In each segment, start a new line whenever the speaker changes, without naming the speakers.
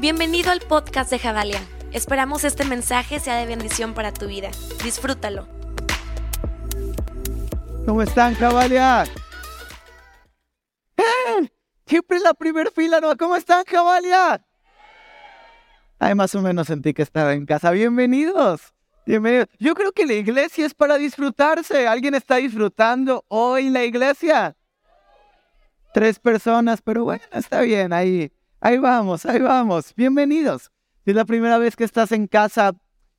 Bienvenido al podcast de Javalia. Esperamos este mensaje sea de bendición para tu vida. Disfrútalo.
¿Cómo están, Javalia? ¡Eh! Siempre en la primera fila, ¿no? ¿Cómo están, Javalia? Ay, más o menos sentí que estaba en casa. Bienvenidos. Bienvenidos. Yo creo que la iglesia es para disfrutarse. ¿Alguien está disfrutando hoy la iglesia? Tres personas, pero bueno, está bien, ahí Ahí vamos, ahí vamos. Bienvenidos. Si es la primera vez que estás en casa,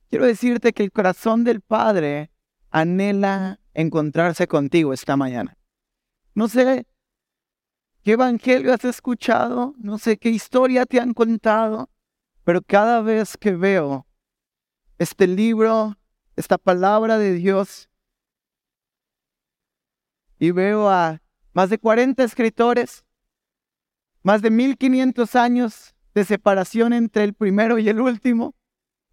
quiero decirte que el corazón del Padre anhela encontrarse contigo esta mañana. No sé qué evangelio has escuchado, no sé qué historia te han contado, pero cada vez que veo este libro, esta palabra de Dios, y veo a más de 40 escritores, más de 1500 años de separación entre el primero y el último.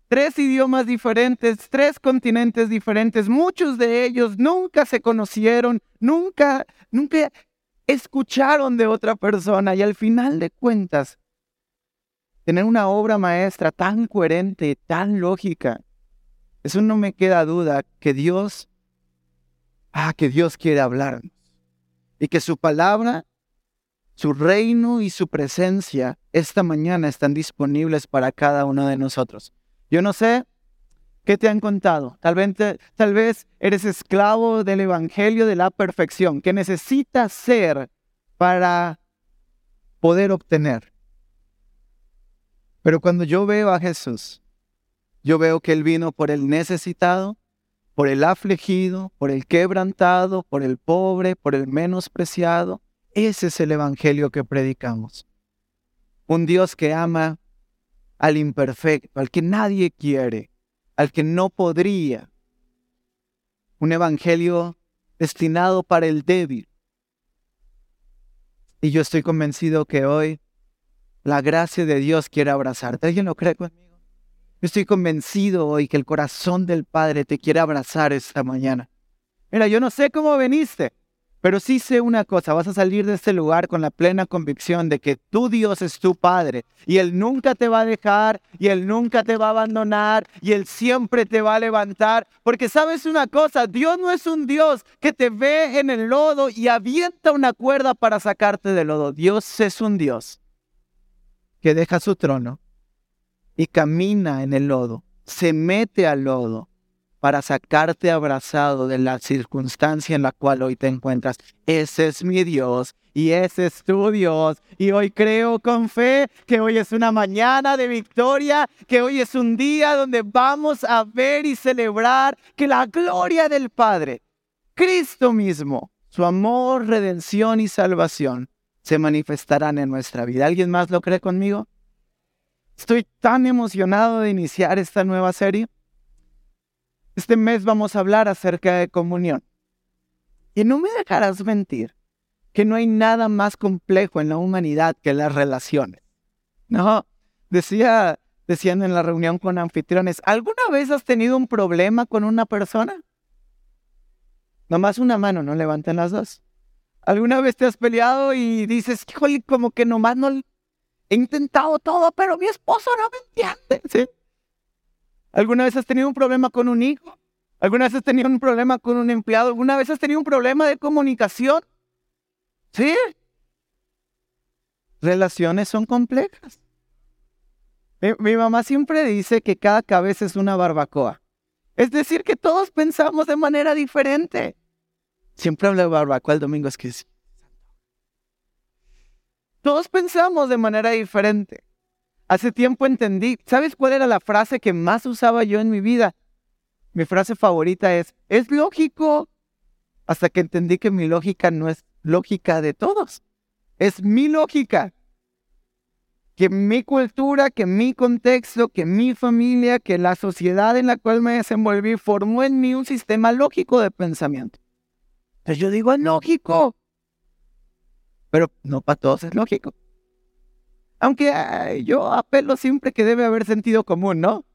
Tres idiomas diferentes, tres continentes diferentes. Muchos de ellos nunca se conocieron, nunca, nunca escucharon de otra persona. Y al final de cuentas, tener una obra maestra tan coherente, tan lógica, eso no me queda duda que Dios, ah, que Dios quiere hablarnos. Y que su palabra su reino y su presencia esta mañana están disponibles para cada uno de nosotros. Yo no sé qué te han contado. Tal vez, eres esclavo del Evangelio de la perfección, que necesitas ser para poder obtener. Pero cuando yo veo a Jesús, yo veo que Él vino por el necesitado, por el afligido, por el quebrantado, por el pobre, por el menospreciado, ese es el Evangelio que predicamos. Un Dios que ama al imperfecto, al que nadie quiere, al que no podría. Un Evangelio destinado para el débil. Y yo estoy convencido que hoy la gracia de Dios quiere abrazarte. ¿Alguien lo cree conmigo? Yo estoy convencido hoy que el corazón del Padre te quiere abrazar esta mañana. Mira, yo no sé cómo veniste. Pero sí sé una cosa, vas a salir de este lugar con la plena convicción de que tu Dios es tu Padre y Él nunca te va a dejar y Él nunca te va a abandonar y Él siempre te va a levantar. Porque sabes una cosa, Dios no es un Dios que te ve en el lodo y avienta una cuerda para sacarte del lodo. Dios es un Dios que deja su trono y camina en el lodo, se mete al lodo para sacarte abrazado de la circunstancia en la cual hoy te encuentras. Ese es mi Dios y ese es tu Dios. Y hoy creo con fe que hoy es una mañana de victoria, que hoy es un día donde vamos a ver y celebrar que la gloria del Padre, Cristo mismo, su amor, redención y salvación se manifestarán en nuestra vida. ¿Alguien más lo cree conmigo? Estoy tan emocionado de iniciar esta nueva serie. Este mes vamos a hablar acerca de comunión. Y no me dejarás mentir que no hay nada más complejo en la humanidad que las relaciones. No, decía, decían en la reunión con anfitriones, ¿alguna vez has tenido un problema con una persona? Nomás una mano, no levanten las dos. ¿Alguna vez te has peleado y dices, híjole, como que nomás no he intentado todo, pero mi esposo no me entiende? ¿Sí? ¿Alguna vez has tenido un problema con un hijo? ¿Alguna vez has tenido un problema con un empleado? ¿Alguna vez has tenido un problema de comunicación? ¿Sí? Relaciones son complejas. Mi, mamá siempre dice que cada cabeza es una barbacoa. Es decir, que todos pensamos de manera diferente. Siempre hablo de barbacoa el domingo, es que Todos pensamos de manera diferente. Hace tiempo entendí, ¿sabes cuál era la frase que más usaba yo en mi vida? Mi frase favorita es, es lógico, hasta que entendí que mi lógica no es lógica de todos, es mi lógica. Que mi cultura, que mi contexto, que mi familia, que la sociedad en la cual me desenvolví formó en mí un sistema lógico de pensamiento. Entonces yo digo, es lógico. Pero no para todos es lógico. Aunque yo apelo siempre que debe haber sentido común, ¿no?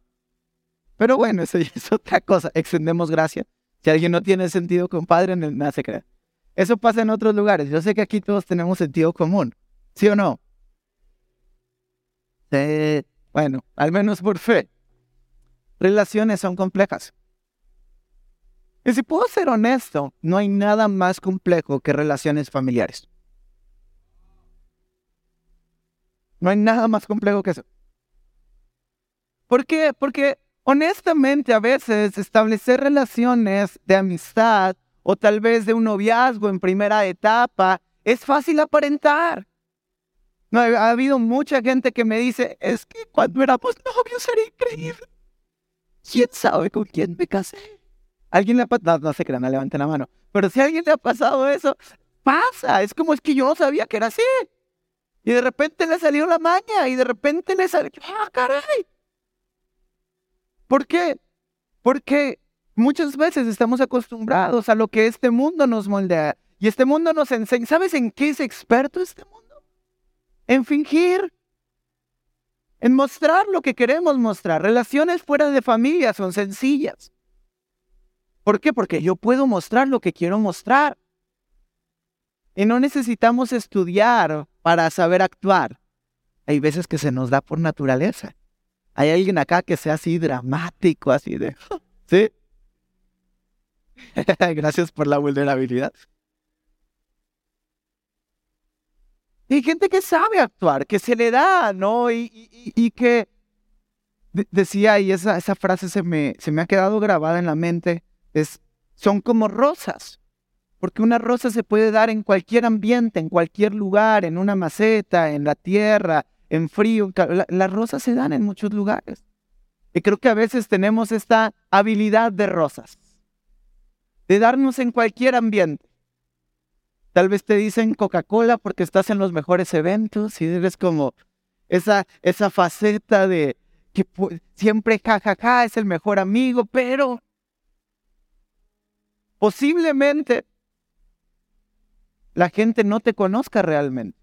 Pero bueno, eso es otra cosa. Extendemos gracia. Si alguien no tiene sentido compadre, nada se crea. Eso pasa en otros lugares. Yo sé que aquí todos tenemos sentido común. ¿Sí o no? bueno, al menos por fe. Relaciones son complejas. Y si puedo ser honesto, no hay nada más complejo que relaciones familiares. No hay nada más complejo que eso. ¿Por qué? Porque honestamente a veces establecer relaciones de amistad o tal vez de un noviazgo en primera etapa es fácil aparentar. No, ha habido mucha gente que me dice, es que cuando éramos novios era increíble. ¿Quién sabe con quién me casé? ¿Alguien le ha pasado? No, no se crean, no levanten la mano. Pero si a alguien le ha pasado eso, pasa. Es como es que yo no sabía que era así. Y de repente le salió la maña y de repente le salió, ¡ah, caray! ¿Por qué? Porque muchas veces estamos acostumbrados a lo que este mundo nos moldea. Y este mundo nos enseña. ¿Sabes en qué es experto este mundo? En fingir. En mostrar lo que queremos mostrar. Relaciones fuera de familia son sencillas. ¿Por qué? Porque yo puedo mostrar lo que quiero mostrar. Y no necesitamos estudiar para saber actuar. Hay veces que se nos da por naturaleza. Hay alguien acá que sea así dramático, así de... ¿Sí? Gracias por la vulnerabilidad. Hay gente que sabe actuar, que se le da, ¿no? Y, que decía, y esa, esa frase se me, se me ha quedado grabada en la mente, es, son como rosas. Porque una rosa se puede dar en cualquier ambiente, en cualquier lugar, en una maceta, en la tierra, en frío. las rosas se dan en muchos lugares. Y creo que a veces tenemos esta habilidad de rosas, de darnos en cualquier ambiente. Tal vez te dicen Coca-Cola porque estás en los mejores eventos y eres como esa, esa faceta de que siempre jajaja es el mejor amigo, pero posiblemente la gente no te conozca realmente.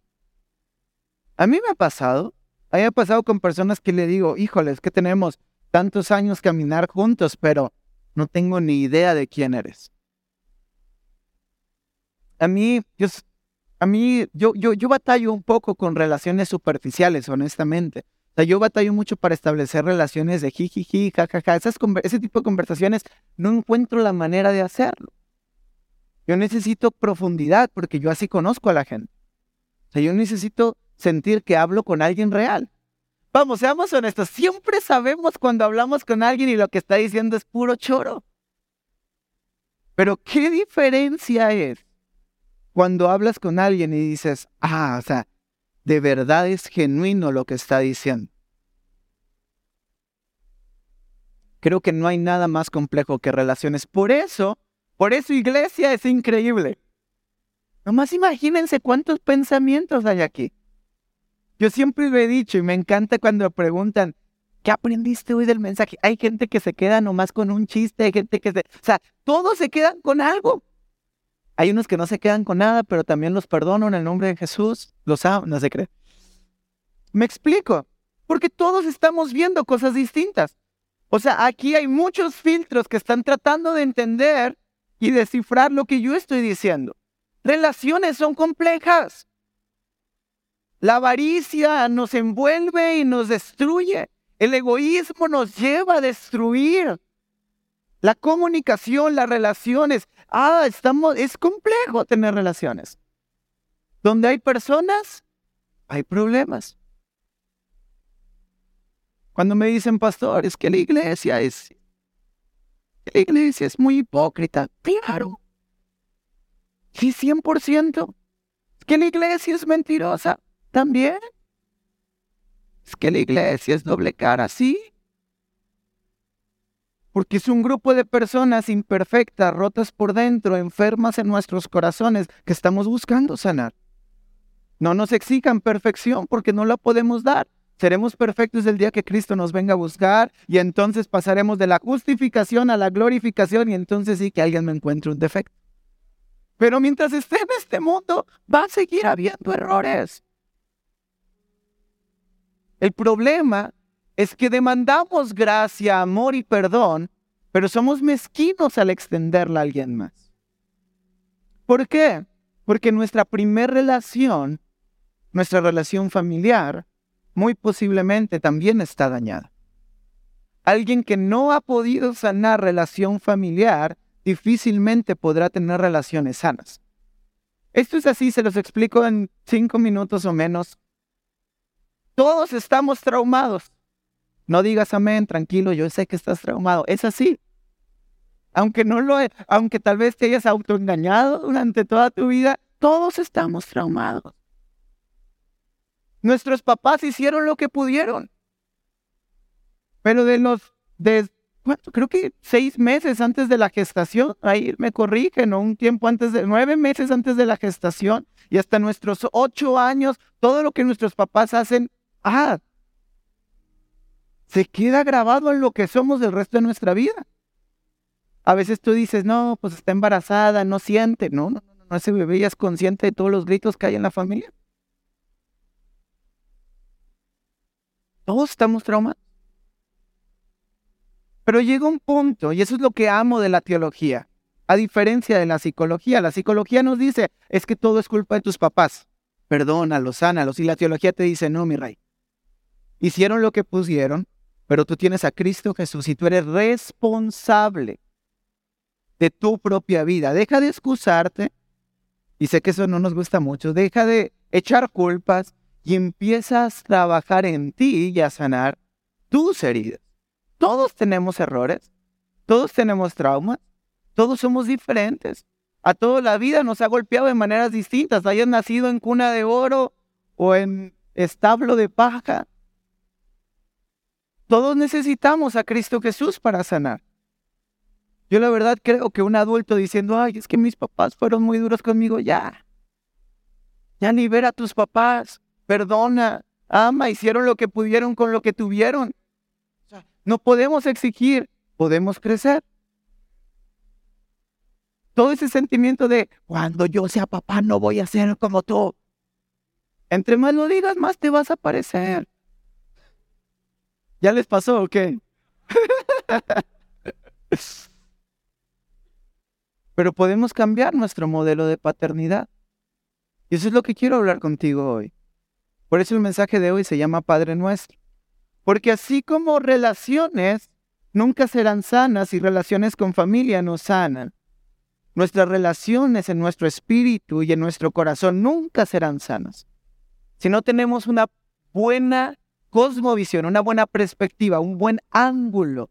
A mí me ha pasado, a mí me ha pasado con personas que le digo, híjoles, que tenemos tantos años caminar juntos, pero no tengo ni idea de quién eres. A mí, yo, a mí, yo, yo, yo batallo un poco con relaciones superficiales, honestamente. O sea, yo batallo mucho para establecer relaciones de jijiji, jajaja. Esas, ese tipo de conversaciones no encuentro la manera de hacerlo. Yo necesito profundidad porque yo así conozco a la gente. O sea, yo necesito sentir que hablo con alguien real. Vamos, seamos honestos, siempre sabemos cuando hablamos con alguien y lo que está diciendo es puro choro. Pero ¿qué diferencia es cuando hablas con alguien y dices, ah, o sea, de verdad es genuino lo que está diciendo? Creo que no hay nada más complejo que relaciones. Por eso por eso iglesia es increíble. Nomás imagínense cuántos pensamientos hay aquí. Yo siempre lo he dicho y me encanta cuando preguntan, ¿qué aprendiste hoy del mensaje? Hay gente que se queda nomás con un chiste, hay gente que se... O sea, todos se quedan con algo. Hay unos que no se quedan con nada, pero también los perdono en el nombre de Jesús. Los amo, no se cree. Me explico. Porque todos estamos viendo cosas distintas. O sea, aquí hay muchos filtros que están tratando de entender y descifrar lo que yo estoy diciendo. Relaciones son complejas. La avaricia nos envuelve y nos destruye. El egoísmo nos lleva a destruir. La comunicación, las relaciones. Ah, estamos, es complejo tener relaciones. Donde hay personas, hay problemas. Cuando me dicen, pastor, es que la iglesia es la iglesia es muy hipócrita. Claro. Sí, 100%. Es que la iglesia es mentirosa. También. Es que la iglesia es doble cara. Sí. Porque es un grupo de personas imperfectas, rotas por dentro, enfermas en nuestros corazones, que estamos buscando sanar. No nos exijan perfección porque no la podemos dar. Seremos perfectos el día que Cristo nos venga a buscar y entonces pasaremos de la justificación a la glorificación y entonces sí que alguien me encuentre un defecto. Pero mientras esté en este mundo, va a seguir habiendo errores. El problema es que demandamos gracia, amor y perdón, pero somos mezquinos al extenderla a alguien más. ¿Por qué? Porque nuestra primera relación, nuestra relación familiar, muy posiblemente también está dañada. Alguien que no ha podido sanar relación familiar difícilmente podrá tener relaciones sanas. Esto es así, se los explico en cinco minutos o menos. Todos estamos traumados. No digas amén, tranquilo, yo sé que estás traumado. Es así. Aunque no lo, aunque tal vez te hayas autoengañado durante toda tu vida, todos estamos traumados. Nuestros papás hicieron lo que pudieron. Pero de los, de, creo que seis meses antes de la gestación, ahí me corrigen, un tiempo antes de, nueve meses antes de la gestación y hasta nuestros ocho años, todo lo que nuestros papás hacen, ah, se queda grabado en lo que somos del resto de nuestra vida. A veces tú dices, no, pues está embarazada, no siente, no, no, no, no, ese bebé ya es consciente de todos los gritos que hay en la familia. Todos estamos traumados. Pero llega un punto, y eso es lo que amo de la teología, a diferencia de la psicología. La psicología nos dice, es que todo es culpa de tus papás. Perdónalos, sánalos. Y la teología te dice, no, mi rey. Hicieron lo que pusieron, pero tú tienes a Cristo Jesús y tú eres responsable de tu propia vida. Deja de excusarte, y sé que eso no nos gusta mucho, deja de echar culpas y empiezas a trabajar en ti y a sanar tus heridas. Todos tenemos errores, todos tenemos traumas, todos somos diferentes. A toda la vida nos ha golpeado de maneras distintas, hayas nacido en cuna de oro o en establo de paja. Todos necesitamos a Cristo Jesús para sanar. Yo la verdad creo que un adulto diciendo, ay, es que mis papás fueron muy duros conmigo, ya. Ya libera a tus papás, perdona, ama, hicieron lo que pudieron con lo que tuvieron. No podemos exigir, podemos crecer. Todo ese sentimiento de cuando yo sea papá no voy a ser como tú. Entre más lo digas, más te vas a parecer. ¿Ya les pasó o qué? Pero podemos cambiar nuestro modelo de paternidad. Y eso es lo que quiero hablar contigo hoy. Por eso el mensaje de hoy se llama Padre Nuestro. Porque así como relaciones nunca serán sanas y relaciones con familia no sanan, nuestras relaciones en nuestro espíritu y en nuestro corazón nunca serán sanas. Si no tenemos una buena cosmovisión, una buena perspectiva, un buen ángulo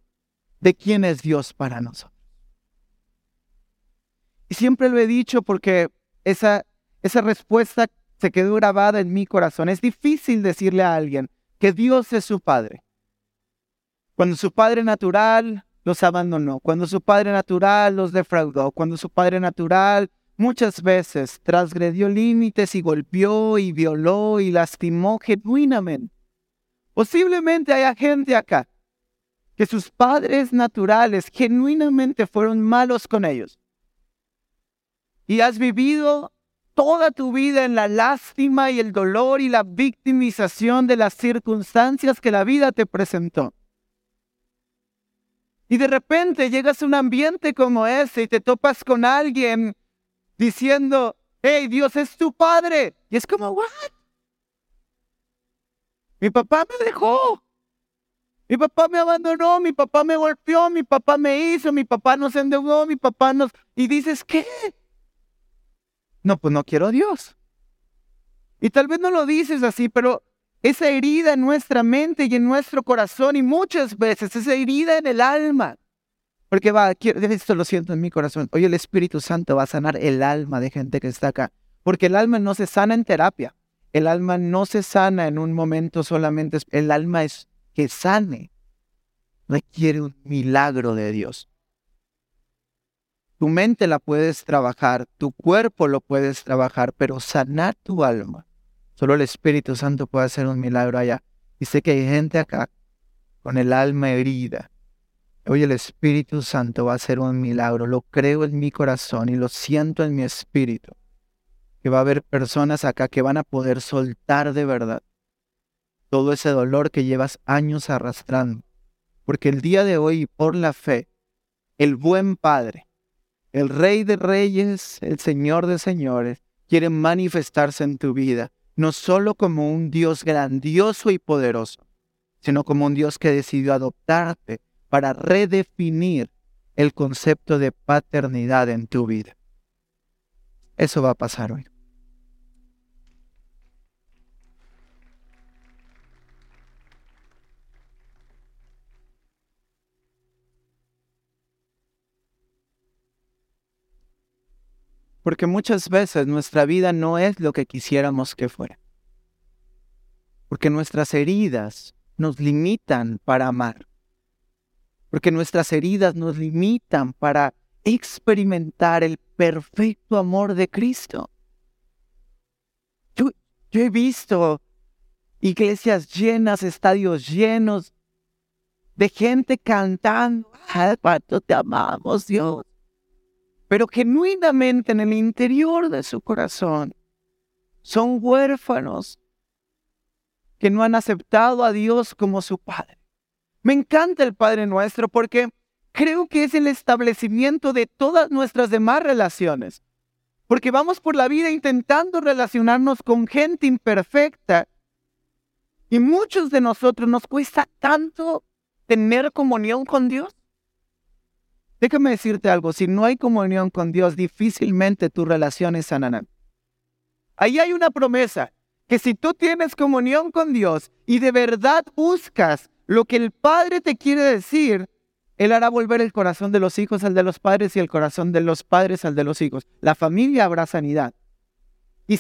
de quién es Dios para nosotros. Y siempre lo he dicho porque esa, esa respuesta se quedó grabada en mi corazón. Es difícil decirle a alguien, que Dios es su Padre. Cuando su Padre natural los abandonó, cuando su Padre natural los defraudó, cuando su Padre natural muchas veces transgredió límites y golpeó y violó y lastimó genuinamente. Posiblemente haya gente acá que sus padres naturales genuinamente fueron malos con ellos. Y has vivido toda tu vida en la lástima y el dolor y la victimización de las circunstancias que la vida te presentó. Y de repente llegas a un ambiente como ese y te topas con alguien diciendo, hey, Dios es tu padre. Y es como, ¿what? Mi papá me dejó. Mi papá me abandonó, mi papá me golpeó, mi papá me hizo, mi papá nos endeudó, mi papá nos... Y dices, ¿qué? No, pues no quiero a Dios. Y tal vez no lo dices así, pero esa herida en nuestra mente y en nuestro corazón y muchas veces esa herida en el alma. Porque va, esto lo siento en mi corazón. Hoy el Espíritu Santo va a sanar el alma de gente que está acá. Porque el alma no se sana en terapia. El alma no se sana en un momento solamente. El alma es que sane. Requiere un milagro de Dios. Tu mente la puedes trabajar, tu cuerpo lo puedes trabajar, pero sanar tu alma. Solo el Espíritu Santo puede hacer un milagro allá. Y sé que hay gente acá con el alma herida. Hoy el Espíritu Santo va a hacer un milagro. Lo creo en mi corazón y lo siento en mi espíritu. Que va a haber personas acá que van a poder soltar de verdad todo ese dolor que llevas años arrastrando. Porque el día de hoy, por la fe, el buen Padre, el Rey de Reyes, el Señor de Señores, quiere manifestarse en tu vida no solo como un Dios grandioso y poderoso, sino como un Dios que decidió adoptarte para redefinir el concepto de paternidad en tu vida. Eso va a pasar hoy. Porque muchas veces nuestra vida no es lo que quisiéramos que fuera. Porque nuestras heridas nos limitan para amar. Porque nuestras heridas nos limitan para experimentar el perfecto amor de Cristo. Yo, he visto iglesias llenas, estadios llenos de gente cantando, ¡Ay, cuánto te amamos, Dios! Pero genuinamente en el interior de su corazón son huérfanos que no han aceptado a Dios como su Padre. Me encanta el Padre nuestro porque creo que es el establecimiento de todas nuestras demás relaciones. Porque vamos por la vida intentando relacionarnos con gente imperfecta. Y muchos de nosotros nos cuesta tanto tener comunión con Dios. Déjame decirte algo, si no hay comunión con Dios, difícilmente tu relaciones sanarán. Ahí hay una promesa, que si tú tienes comunión con Dios y de verdad buscas lo que el Padre te quiere decir, Él hará volver el corazón de los hijos al de los padres y el corazón de los padres al de los hijos. La familia habrá sanidad. Y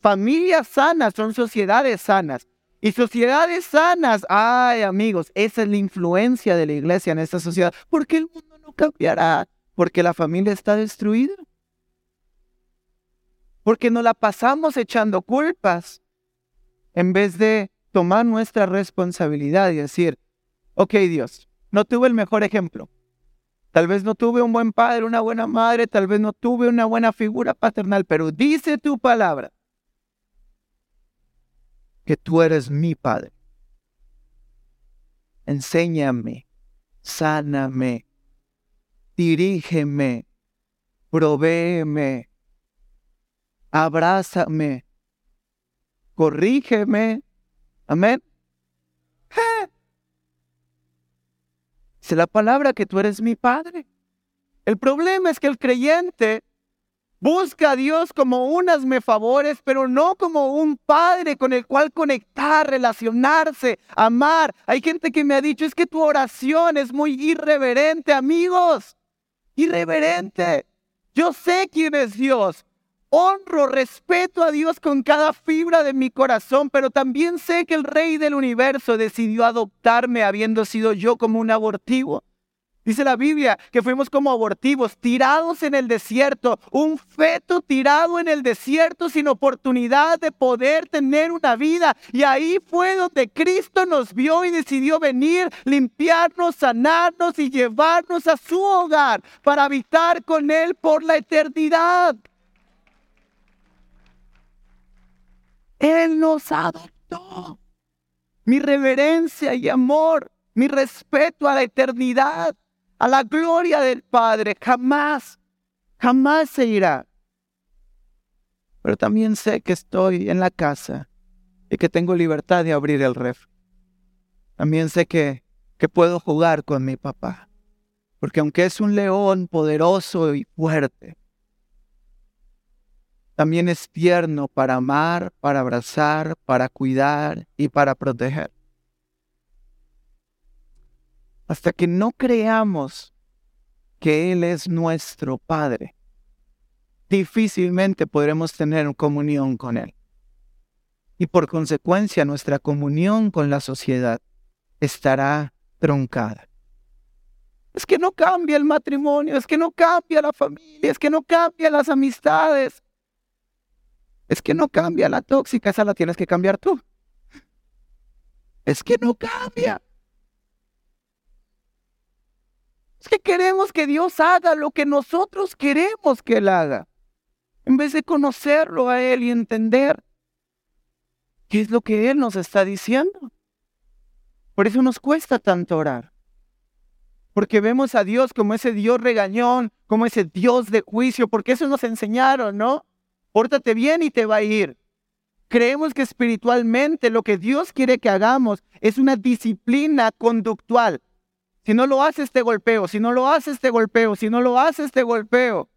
familias sanas son sociedades sanas. Y sociedades sanas, ay amigos, esa es la influencia de la iglesia en esta sociedad. Porque el mundo cambiará porque la familia está destruida. Porque nos la pasamos echando culpas en vez de tomar nuestra responsabilidad y decir, ok Dios, no tuve el mejor ejemplo. Tal vez no tuve un buen padre, una buena madre, tal vez no tuve una buena figura paternal, pero dice tu palabra que tú eres mi padre. Enséñame, sáname, dirígeme, provéeme, abrázame, corrígeme. Amén. Es la palabra que tú eres mi Padre. El problema es que el creyente busca a Dios como un hazme favores, pero no como un Padre con el cual conectar, relacionarse, amar. Hay gente que me ha dicho, es que tu oración es muy irreverente, amigos irreverente. Yo sé quién es Dios. Honro, respeto a Dios con cada fibra de mi corazón, pero también sé que el Rey del universo decidió adoptarme habiendo sido yo como un abortivo. Dice la Biblia que fuimos como abortivos, tirados en el desierto, un feto tirado en el desierto sin oportunidad de poder tener una vida. Y ahí fue donde Cristo nos vio y decidió venir, limpiarnos, sanarnos y llevarnos a su hogar para habitar con Él por la eternidad. Él nos adoptó. Mi reverencia y amor, mi respeto a la eternidad a la gloria del Padre. Jamás, jamás se irá. Pero también sé que estoy en la casa y que tengo libertad de abrir el ref. También sé que, que puedo jugar con mi papá. Porque aunque es un león poderoso y fuerte, también es tierno para amar, para abrazar, para cuidar y para proteger hasta que no creamos que Él es nuestro Padre, difícilmente podremos tener comunión con Él. Y por consecuencia nuestra comunión con la sociedad estará troncada. Es que no cambia el matrimonio, es que no cambia la familia, es que no cambia las amistades. Es que no cambia la tóxica, esa la tienes que cambiar tú. Es que no cambia. Es que queremos que Dios haga lo que nosotros queremos que Él haga. En vez de conocerlo a Él y entender qué es lo que Él nos está diciendo. Por eso nos cuesta tanto orar. Porque vemos a Dios como ese Dios regañón, como ese Dios de juicio, porque eso nos enseñaron, ¿no? Pórtate bien y te va a ir. Creemos que espiritualmente lo que Dios quiere que hagamos es una disciplina conductual. Si no lo haces, te golpeo. Si no lo haces, te golpeo. Si no lo haces, te golpeo.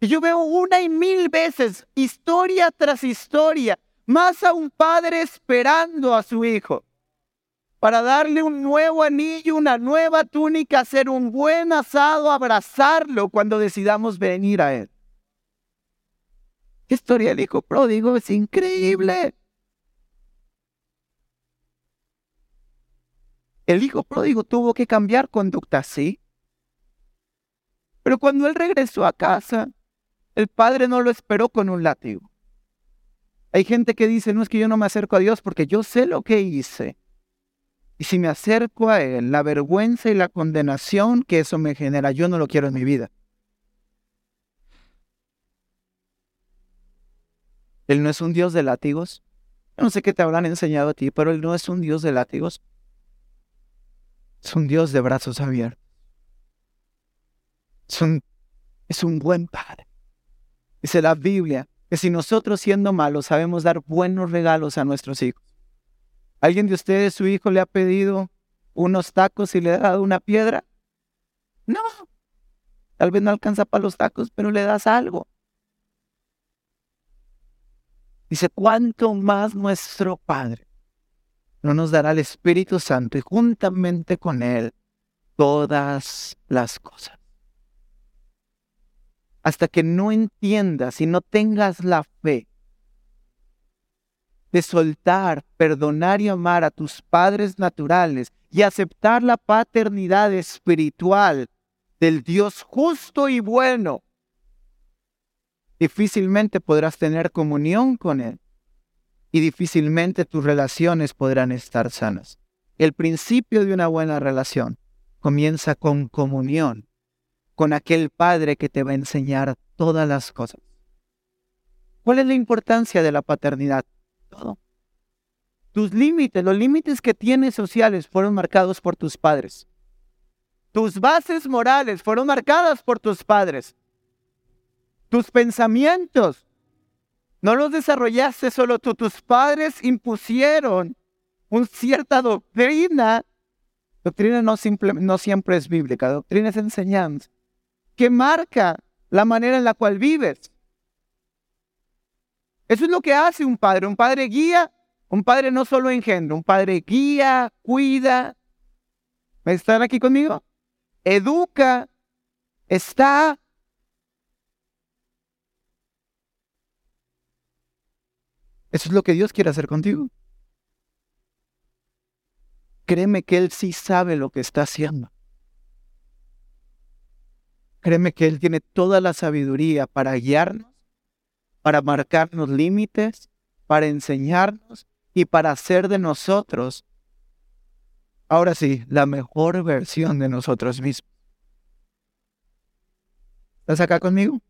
Y yo veo una y mil veces, historia tras historia, más a un padre esperando a su hijo para darle un nuevo anillo, una nueva túnica, hacer un buen asado, abrazarlo cuando decidamos venir a él. historia del hijo pródigo es increíble. El hijo pródigo tuvo que cambiar conducta, sí. Pero cuando él regresó a casa, el padre no lo esperó con un látigo. Hay gente que dice, no es que yo no me acerco a Dios porque yo sé lo que hice. Y si me acerco a Él, la vergüenza y la condenación que eso me genera, yo no lo quiero en mi vida. Él no es un Dios de látigos. Yo no sé qué te habrán enseñado a ti, pero Él no es un Dios de látigos. Es un Dios de brazos abiertos. Es un, es un buen Padre. Dice la Biblia que si nosotros siendo malos sabemos dar buenos regalos a nuestros hijos, ¿Alguien de ustedes, su hijo, le ha pedido unos tacos y le ha dado una piedra? No. Tal vez no alcanza para los tacos, pero le das algo. Dice, ¿cuánto más nuestro Padre no nos dará el Espíritu Santo y juntamente con Él todas las cosas? Hasta que no entiendas y no tengas la fe de soltar, perdonar y amar a tus padres naturales y aceptar la paternidad espiritual del Dios justo y bueno, difícilmente podrás tener comunión con Él y difícilmente tus relaciones podrán estar sanas. El principio de una buena relación comienza con comunión, con aquel Padre que te va a enseñar todas las cosas. ¿Cuál es la importancia de la paternidad? todo. Tus límites, los límites que tienes sociales fueron marcados por tus padres. Tus bases morales fueron marcadas por tus padres. Tus pensamientos no los desarrollaste solo tú. Tus padres impusieron una cierta doctrina. Doctrina no, siempre es bíblica, doctrina es enseñanza, que marca la manera en la cual vives. Eso es lo que hace un padre. Un padre guía, un padre no solo engendra, un padre guía, cuida. ¿Están aquí conmigo? Educa, está. Eso es lo que Dios quiere hacer contigo. Créeme que Él sí sabe lo que está haciendo. Créeme que Él tiene toda la sabiduría para guiarnos para marcarnos límites, para enseñarnos y para hacer de nosotros, ahora sí, la mejor versión de nosotros mismos. ¿Estás acá conmigo?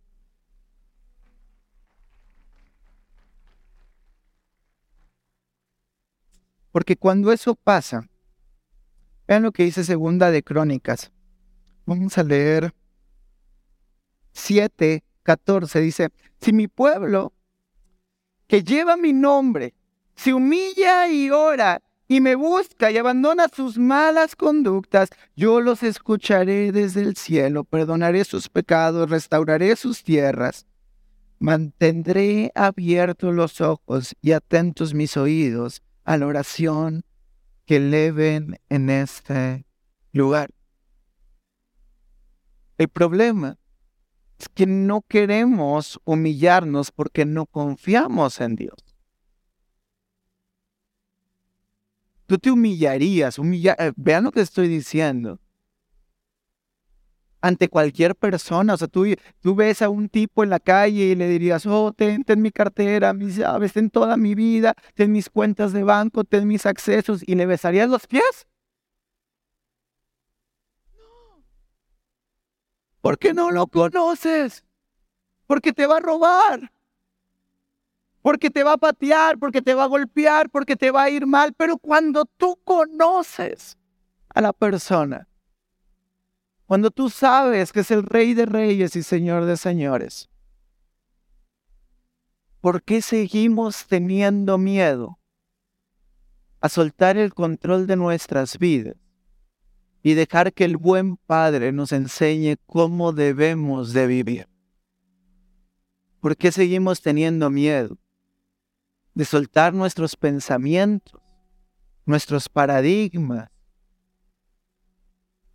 Porque cuando eso pasa, vean lo que dice Segunda de Crónicas. Vamos a leer 7, 14 dice, si mi pueblo que lleva mi nombre se humilla y ora y me busca y abandona sus malas conductas, yo los escucharé desde el cielo, perdonaré sus pecados, restauraré sus tierras. Mantendré abiertos los ojos y atentos mis oídos a la oración que eleven en este lugar. El problema es que no queremos humillarnos porque no confiamos en Dios. Tú te humillarías, eh, vean lo que estoy diciendo. Ante cualquier persona, o sea, tú, tú ves a un tipo en la calle y le dirías, oh, ten, ten mi cartera, mis llaves, ten toda mi vida, ten mis cuentas de banco, ten mis accesos, y le besarías los pies. Porque no lo conoces. Porque te va a robar. Porque te va a patear, porque te va a golpear, porque te va a ir mal. Pero cuando tú conoces a la persona, cuando tú sabes que es el rey de reyes y señor de señores, ¿por qué seguimos teniendo miedo a soltar el control de nuestras vidas y dejar que el buen Padre nos enseñe cómo debemos de vivir? ¿Por qué seguimos teniendo miedo de soltar nuestros pensamientos, nuestros paradigmas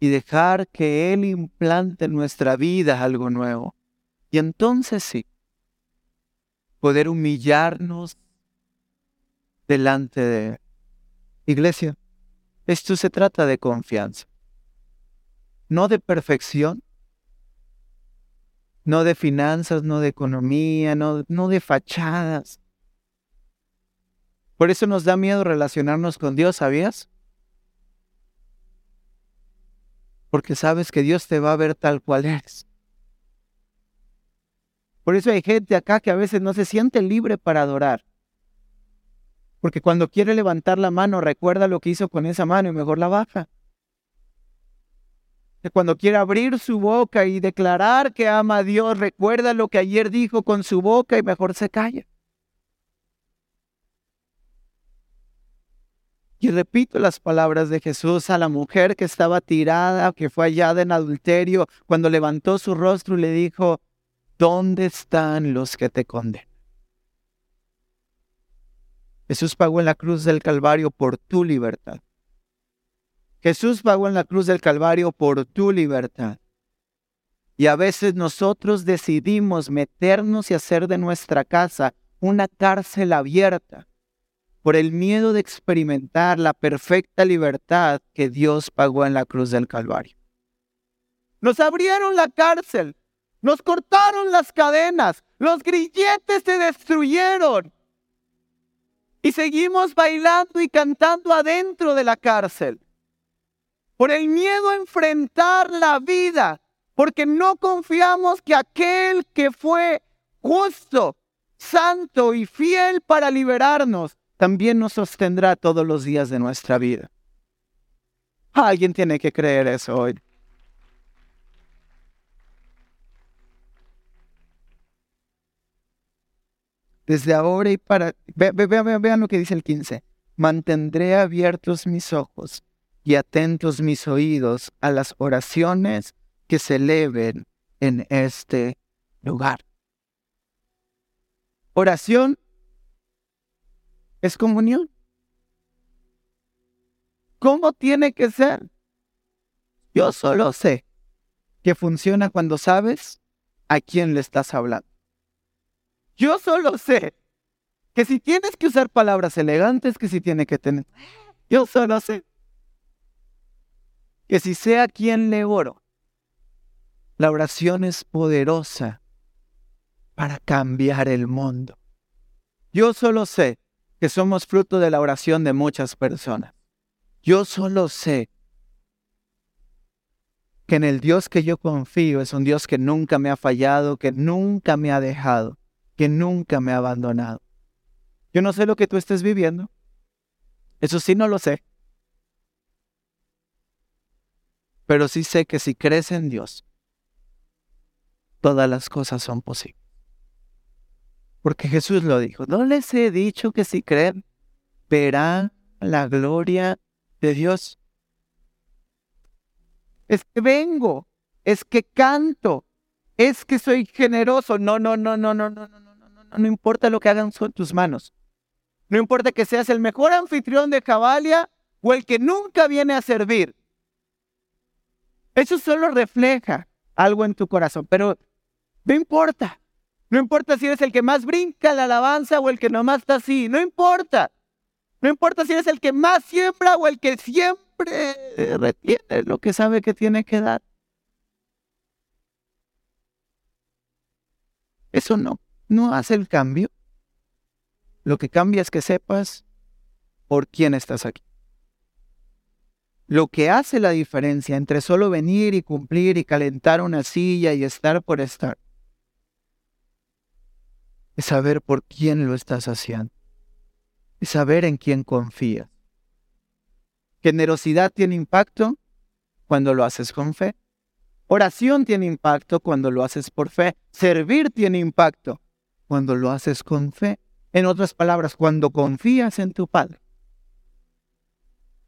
y dejar que Él implante en nuestra vida algo nuevo? Y entonces sí, poder humillarnos delante de Él. Iglesia, esto se trata de confianza, no de perfección, no de finanzas, no de economía, no, no de fachadas. Por eso nos da miedo relacionarnos con Dios, ¿sabías? Porque sabes que Dios te va a ver tal cual eres. Por eso hay gente acá que a veces no se siente libre para adorar. Porque cuando quiere levantar la mano, recuerda lo que hizo con esa mano y mejor la baja. Que cuando quiere abrir su boca y declarar que ama a Dios, recuerda lo que ayer dijo con su boca y mejor se calla. Y repito las palabras de Jesús a la mujer que estaba tirada, que fue hallada en adulterio, cuando levantó su rostro y le dijo, ¿dónde están los que te condenan? Jesús pagó en la cruz del Calvario por tu libertad. Jesús pagó en la cruz del Calvario por tu libertad. Y a veces nosotros decidimos meternos y hacer de nuestra casa una cárcel abierta por el miedo de experimentar la perfecta libertad que Dios pagó en la cruz del Calvario. Nos abrieron la cárcel nos cortaron las cadenas, los grilletes se destruyeron. Y seguimos bailando y cantando adentro de la cárcel. Por el miedo a enfrentar la vida, porque no confiamos que aquel que fue justo, santo y fiel para liberarnos, también nos sostendrá todos los días de nuestra vida. Alguien tiene que creer eso hoy. Desde ahora y para... Vean, lo que dice el 15. Mantendré abiertos mis ojos y atentos mis oídos a las oraciones que se eleven en este lugar. Oración es comunión. ¿Cómo tiene que ser? Yo solo sé que funciona cuando sabes a quién le estás hablando. Yo solo sé que si tienes que usar palabras elegantes, que si tiene que tener. Yo solo sé que si sé a le oro, la oración es poderosa para cambiar el mundo. Yo solo sé que somos fruto de la oración de muchas personas. Yo solo sé que en el Dios que yo confío es un Dios que nunca me ha fallado, que nunca me ha dejado que nunca me ha abandonado. Yo no sé lo que tú estés viviendo. Eso sí no lo sé. Pero sí sé que si crees en Dios, todas las cosas son posibles. Porque Jesús lo dijo. No les he dicho que si creen, verán la gloria de Dios. Es que vengo, es que canto, es que soy generoso. No, no, no, no, no, no, no no importa lo que hagan con tus manos. No importa que seas el mejor anfitrión de Cabalia o el que nunca viene a servir. Eso solo refleja algo en tu corazón, pero no importa. No importa si eres el que más brinca la alabanza o el que nomás está así. No importa. No importa si eres el que más siembra o el que siempre retiene lo que sabe que tiene que dar. Eso no no hace el cambio. Lo que cambia es que sepas por quién estás aquí. Lo que hace la diferencia entre solo venir y cumplir y calentar una silla y estar por estar es saber por quién lo estás haciendo. Es saber en quién confías. Generosidad tiene impacto cuando lo haces con fe. Oración tiene impacto cuando lo haces por fe. Servir tiene impacto cuando lo haces con fe. En otras palabras, cuando confías en tu Padre.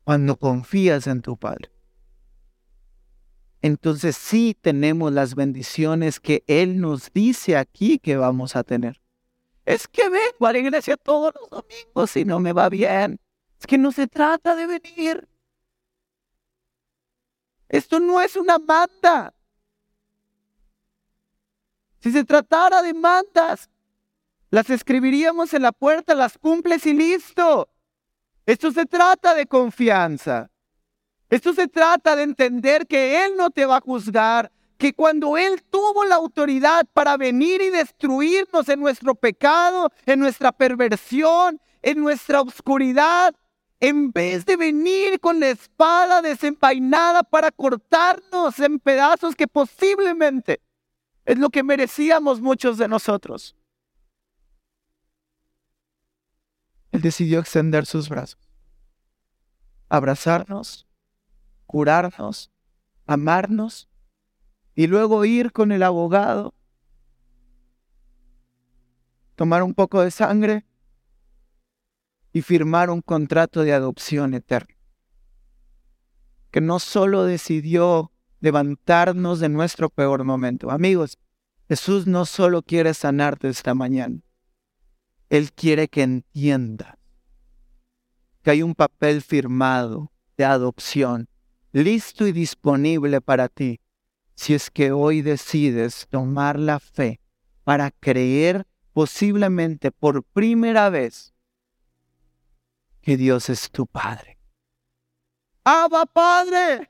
Cuando confías en tu Padre. Entonces sí tenemos las bendiciones que Él nos dice aquí que vamos a tener. Es que vengo a la iglesia todos los domingos y no me va bien. Es que no se trata de venir. Esto no es una manda. Si se tratara de mandas, las escribiríamos en la puerta, las cumples y listo. Esto se trata de confianza. Esto se trata de entender que Él no te va a juzgar, que cuando Él tuvo la autoridad para venir y destruirnos en nuestro pecado, en nuestra perversión, en nuestra oscuridad, en vez de venir con la espada desenvainada para cortarnos en pedazos que posiblemente es lo que merecíamos muchos de nosotros. Él decidió extender sus brazos, abrazarnos, curarnos, amarnos y luego ir con el abogado, tomar un poco de sangre y firmar un contrato de adopción eterno. Que no solo decidió levantarnos de nuestro peor momento. Amigos, Jesús no solo quiere sanarte esta mañana, Él quiere que entienda que hay un papel firmado de adopción, listo y disponible para ti, si es que hoy decides tomar la fe para creer posiblemente por primera vez que Dios es tu Padre. ¡Abba Padre!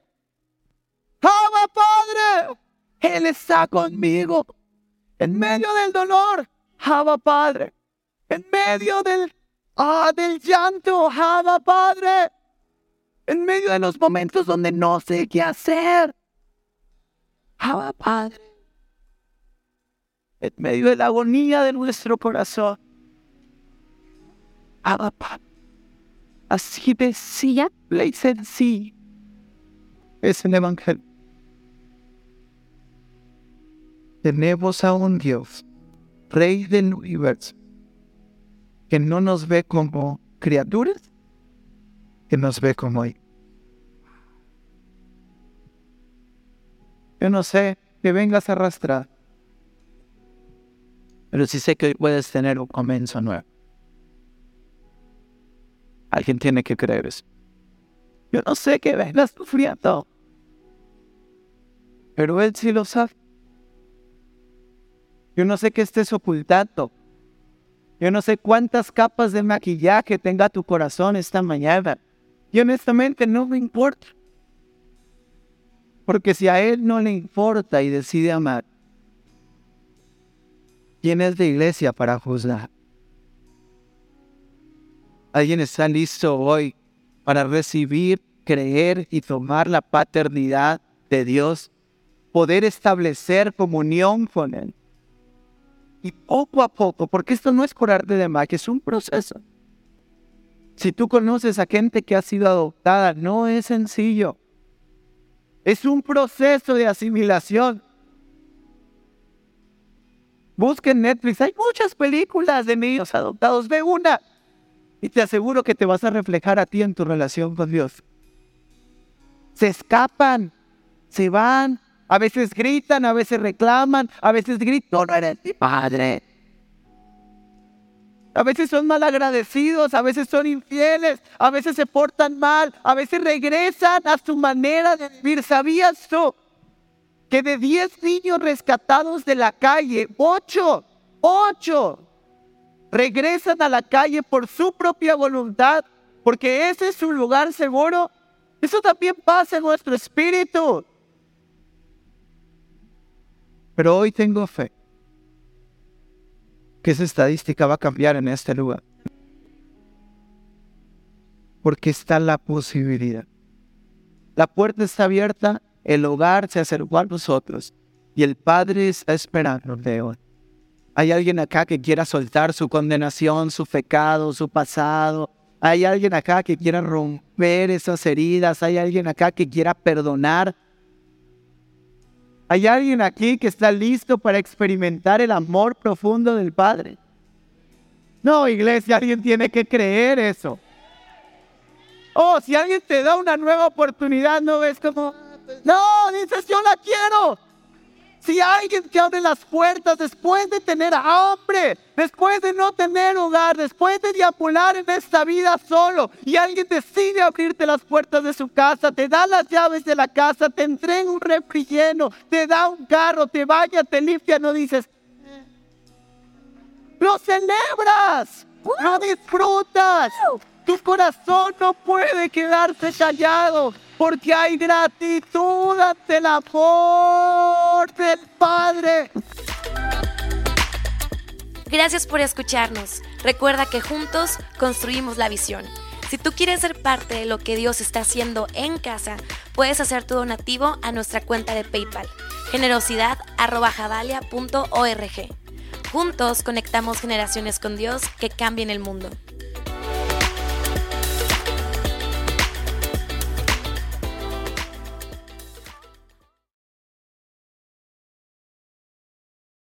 ¡Abba Padre! Él está conmigo en medio del dolor. ¡Abba Padre! En medio del, ah, del llanto. ¡Abba Padre! En medio de los momentos donde no sé qué hacer. ¡Abba Padre! En medio de la agonía de nuestro corazón. ¡Abba Padre! Así de simple y sencillo es el Evangelio. Tenemos a un Dios, Rey del universo, que no nos ve como criaturas, que nos ve como hijos. Yo no sé que vengas a arrastrar, pero sí sé que puedes tener un comienzo nuevo. Alguien tiene que creer eso. Yo no sé que vengas sufriendo. Pero Él sí lo sabe. Yo no sé qué estés ocultando. Yo no sé cuántas capas de maquillaje tenga tu corazón esta mañana. Y honestamente no me importa. Porque si a Él no le importa y decide amar, ¿quién es de iglesia para juzgar? ¿Alguien está listo hoy para recibir, creer y tomar la paternidad de Dios? Poder establecer comunión con Él. Y poco a poco, porque esto no es curarte de magia, es un proceso. Si tú conoces a gente que ha sido adoptada, no es sencillo. Es un proceso de asimilación. Busquen Netflix, hay muchas películas de niños adoptados, ve una. Y te aseguro que te vas a reflejar a ti en tu relación con Dios. Se escapan, se van, a veces gritan, a veces reclaman, a veces gritan, no eres mi padre. A veces son malagradecidos, a veces son infieles, a veces se portan mal, a veces regresan a su manera de vivir. ¿Sabías tú que de 10 niños rescatados de la calle, 8, 8 regresan a la calle por su propia voluntad, porque ese es su lugar seguro. Eso también pasa en nuestro espíritu. Pero hoy tengo fe que esa estadística va a cambiar en este lugar. Porque está la posibilidad. La puerta está abierta, el hogar se acercó a nosotros y el Padre está esperando de hoy. Hay alguien acá que quiera soltar su condenación, su pecado, su pasado. Hay alguien acá que quiera romper esas heridas. Hay alguien acá que quiera perdonar. ¿Hay alguien aquí que está listo para experimentar el amor profundo del Padre? No, iglesia, alguien tiene que creer eso. Oh, si alguien te da una nueva oportunidad, no ves como, no, dices, yo la quiero. Si alguien te abre las puertas después de tener hambre, después de no tener hogar, después de diapular en esta vida solo, y alguien decide abrirte las puertas de su casa, te da las llaves de la casa, te entrega un refri te da un carro, te baña, te limpia, no dices, lo celebras, lo disfrutas. Tu corazón no puede quedarse callado porque hay gratitud ante el amor del Padre.
Gracias por escucharnos. Recuerda que juntos construimos la visión. Si tú quieres ser parte de lo que Dios está haciendo en casa, puedes hacer tu donativo a nuestra cuenta de PayPal, generosidad.javalia.org. Juntos conectamos generaciones con Dios que cambien el mundo.